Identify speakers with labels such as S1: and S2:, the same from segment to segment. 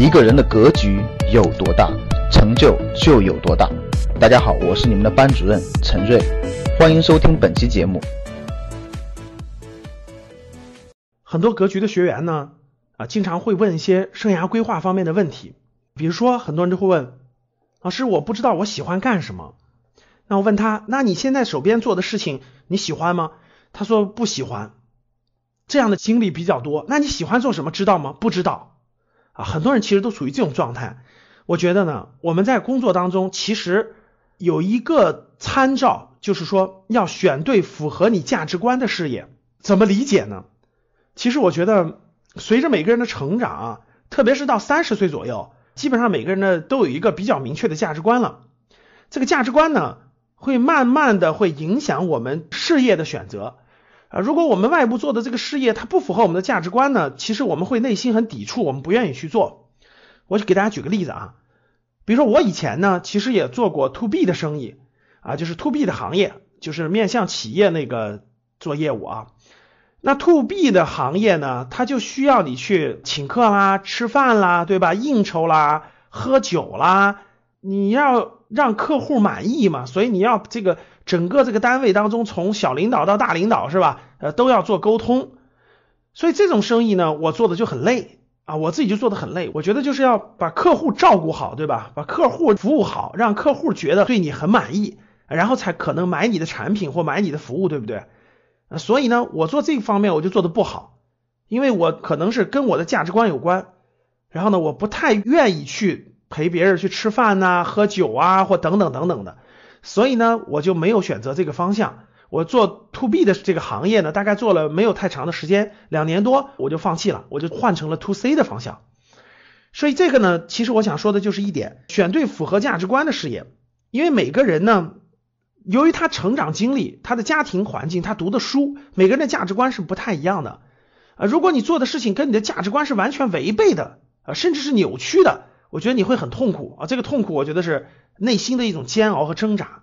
S1: 一个人的格局有多大，成就就有多大。大家好，我是你们的班主任陈瑞，欢迎收听本期节目。
S2: 很多格局的学员呢，啊，经常会问一些生涯规划方面的问题，比如说很多人都会问，老师，我不知道我喜欢干什么。那我问他，那你现在手边做的事情你喜欢吗？他说不喜欢。这样的经历比较多。那你喜欢做什么？知道吗？不知道。啊，很多人其实都处于这种状态。我觉得呢，我们在工作当中其实有一个参照，就是说要选对符合你价值观的事业。怎么理解呢？其实我觉得，随着每个人的成长，特别是到三十岁左右，基本上每个人呢都有一个比较明确的价值观了。这个价值观呢，会慢慢的会影响我们事业的选择。啊，如果我们外部做的这个事业它不符合我们的价值观呢，其实我们会内心很抵触，我们不愿意去做。我就给大家举个例子啊，比如说我以前呢，其实也做过 to B 的生意啊，就是 to B 的行业，就是面向企业那个做业务啊。那 to B 的行业呢，它就需要你去请客啦、吃饭啦，对吧？应酬啦、喝酒啦，你要让客户满意嘛，所以你要这个。整个这个单位当中，从小领导到大领导是吧？呃，都要做沟通，所以这种生意呢，我做的就很累啊，我自己就做的很累。我觉得就是要把客户照顾好，对吧？把客户服务好，让客户觉得对你很满意，然后才可能买你的产品或买你的服务，对不对？所以呢，我做这方面我就做的不好，因为我可能是跟我的价值观有关，然后呢，我不太愿意去陪别人去吃饭呐、喝酒啊，或等等等等的。所以呢，我就没有选择这个方向。我做 to B 的这个行业呢，大概做了没有太长的时间，两年多我就放弃了，我就换成了 to C 的方向。所以这个呢，其实我想说的就是一点：选对符合价值观的事业。因为每个人呢，由于他成长经历、他的家庭环境、他读的书，每个人的价值观是不太一样的。啊，如果你做的事情跟你的价值观是完全违背的，啊，甚至是扭曲的，我觉得你会很痛苦啊。这个痛苦，我觉得是。内心的一种煎熬和挣扎，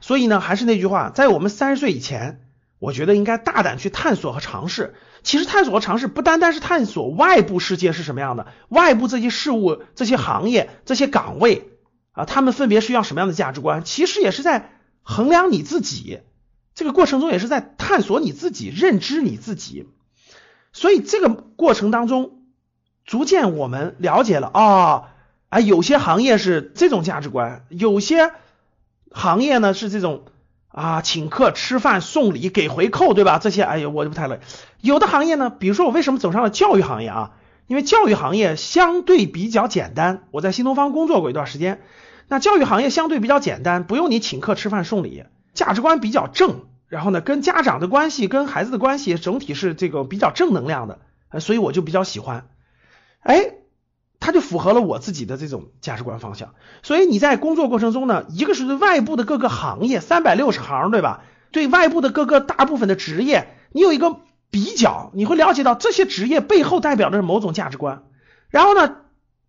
S2: 所以呢，还是那句话，在我们三十岁以前，我觉得应该大胆去探索和尝试。其实探索和尝试不单单是探索外部世界是什么样的，外部这些事物、这些行业、这些岗位啊，他们分别是要什么样的价值观，其实也是在衡量你自己。这个过程中也是在探索你自己、认知你自己。所以这个过程当中，逐渐我们了解了啊。啊，有些行业是这种价值观，有些行业呢是这种啊，请客吃饭送礼给回扣，对吧？这些哎呀，我就不太乐意。有的行业呢，比如说我为什么走上了教育行业啊？因为教育行业相对比较简单，我在新东方工作过一段时间，那教育行业相对比较简单，不用你请客吃饭送礼，价值观比较正，然后呢，跟家长的关系、跟孩子的关系整体是这个比较正能量的，所以我就比较喜欢。哎。它就符合了我自己的这种价值观方向，所以你在工作过程中呢，一个是对外部的各个行业三百六十行，对吧？对外部的各个大部分的职业，你有一个比较，你会了解到这些职业背后代表的是某种价值观。然后呢，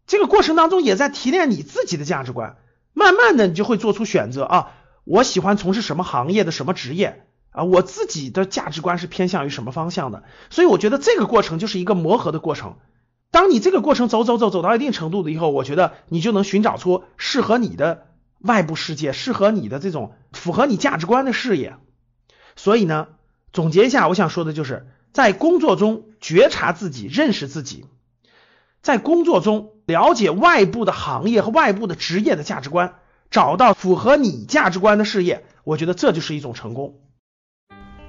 S2: 这个过程当中也在提炼你自己的价值观，慢慢的你就会做出选择啊，我喜欢从事什么行业的什么职业啊，我自己的价值观是偏向于什么方向的。所以我觉得这个过程就是一个磨合的过程。当你这个过程走走走走到一定程度的以后，我觉得你就能寻找出适合你的外部世界，适合你的这种符合你价值观的事业。所以呢，总结一下，我想说的就是在工作中觉察自己，认识自己，在工作中了解外部的行业和外部的职业的价值观，找到符合你价值观的事业，我觉得这就是一种成功。